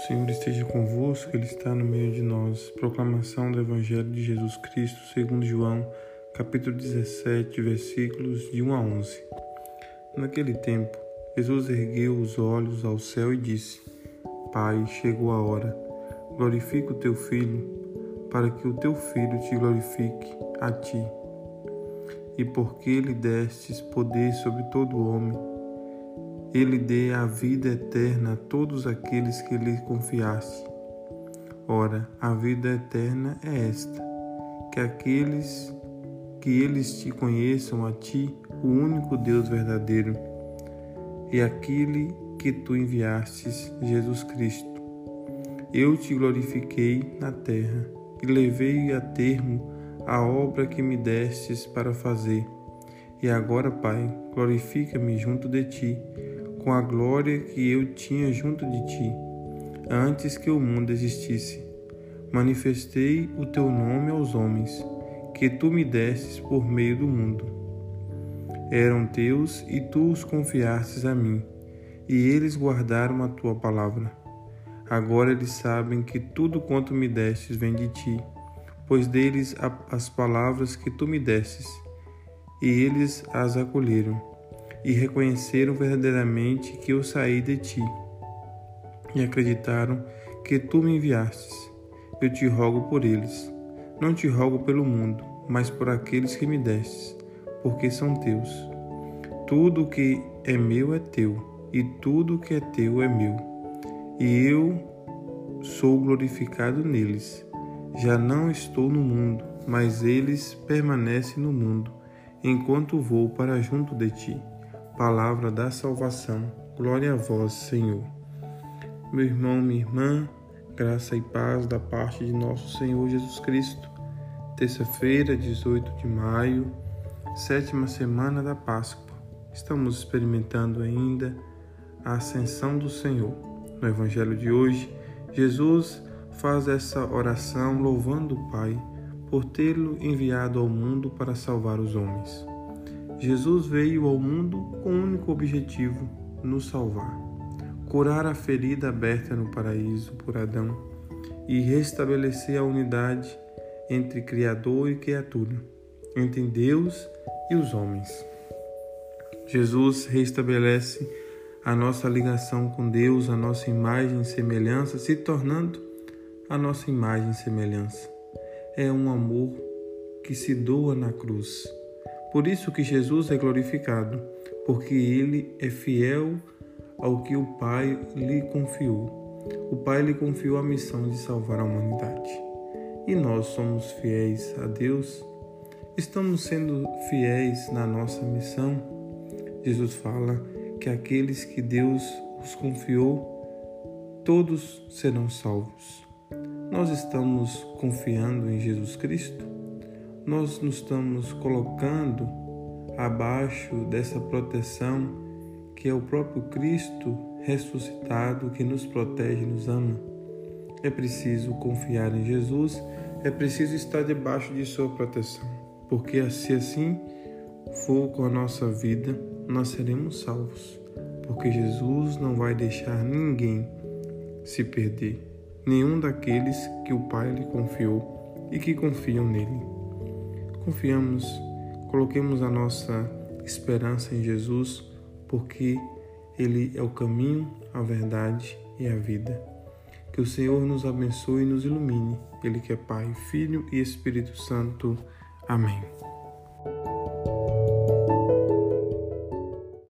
O Senhor esteja convosco, Ele está no meio de nós. Proclamação do Evangelho de Jesus Cristo, segundo João, capítulo 17, versículos de 1 a 11. Naquele tempo, Jesus ergueu os olhos ao céu e disse: Pai, chegou a hora. Glorifica o teu filho, para que o teu filho te glorifique a ti. E porque lhe destes poder sobre todo homem, ele dê a vida eterna a todos aqueles que lhe confiaste. Ora, a vida eterna é esta: que aqueles que eles te conheçam a ti, o único Deus verdadeiro, e aquele que tu enviastes, Jesus Cristo. Eu te glorifiquei na terra e levei a termo a obra que me destes para fazer. E agora, Pai, glorifica-me junto de ti com a glória que eu tinha junto de ti, antes que o mundo existisse. Manifestei o teu nome aos homens, que tu me destes por meio do mundo. Eram teus e tu os confiastes a mim, e eles guardaram a tua palavra. Agora eles sabem que tudo quanto me destes vem de ti, pois deles as palavras que tu me destes, e eles as acolheram e reconheceram verdadeiramente que eu saí de ti, e acreditaram que tu me enviastes. Eu te rogo por eles. Não te rogo pelo mundo, mas por aqueles que me destes, porque são teus. Tudo que é meu é teu, e tudo que é teu é meu. E eu sou glorificado neles. Já não estou no mundo, mas eles permanecem no mundo, enquanto vou para junto de ti palavra da salvação. Glória a vós, Senhor. Meu irmão, minha irmã, graça e paz da parte de nosso Senhor Jesus Cristo. Terça-feira, 18 de maio, sétima semana da Páscoa. Estamos experimentando ainda a ascensão do Senhor. No Evangelho de hoje, Jesus faz essa oração louvando o Pai por tê-lo enviado ao mundo para salvar os homens. Jesus veio ao mundo com um único objetivo: nos salvar, curar a ferida aberta no paraíso por Adão e restabelecer a unidade entre Criador e criatura, entre Deus e os homens. Jesus restabelece a nossa ligação com Deus, a nossa imagem e semelhança, se tornando a nossa imagem e semelhança. É um amor que se doa na cruz por isso que Jesus é glorificado, porque ele é fiel ao que o Pai lhe confiou. O Pai lhe confiou a missão de salvar a humanidade. E nós somos fiéis a Deus? Estamos sendo fiéis na nossa missão? Jesus fala que aqueles que Deus os confiou, todos serão salvos. Nós estamos confiando em Jesus Cristo? Nós nos estamos colocando abaixo dessa proteção que é o próprio Cristo ressuscitado que nos protege e nos ama. É preciso confiar em Jesus, é preciso estar debaixo de Sua proteção, porque se assim for com a nossa vida, nós seremos salvos, porque Jesus não vai deixar ninguém se perder, nenhum daqueles que o Pai lhe confiou e que confiam nele. Confiamos, coloquemos a nossa esperança em Jesus, porque Ele é o caminho, a verdade e a vida. Que o Senhor nos abençoe e nos ilumine. Ele que é Pai, Filho e Espírito Santo. Amém.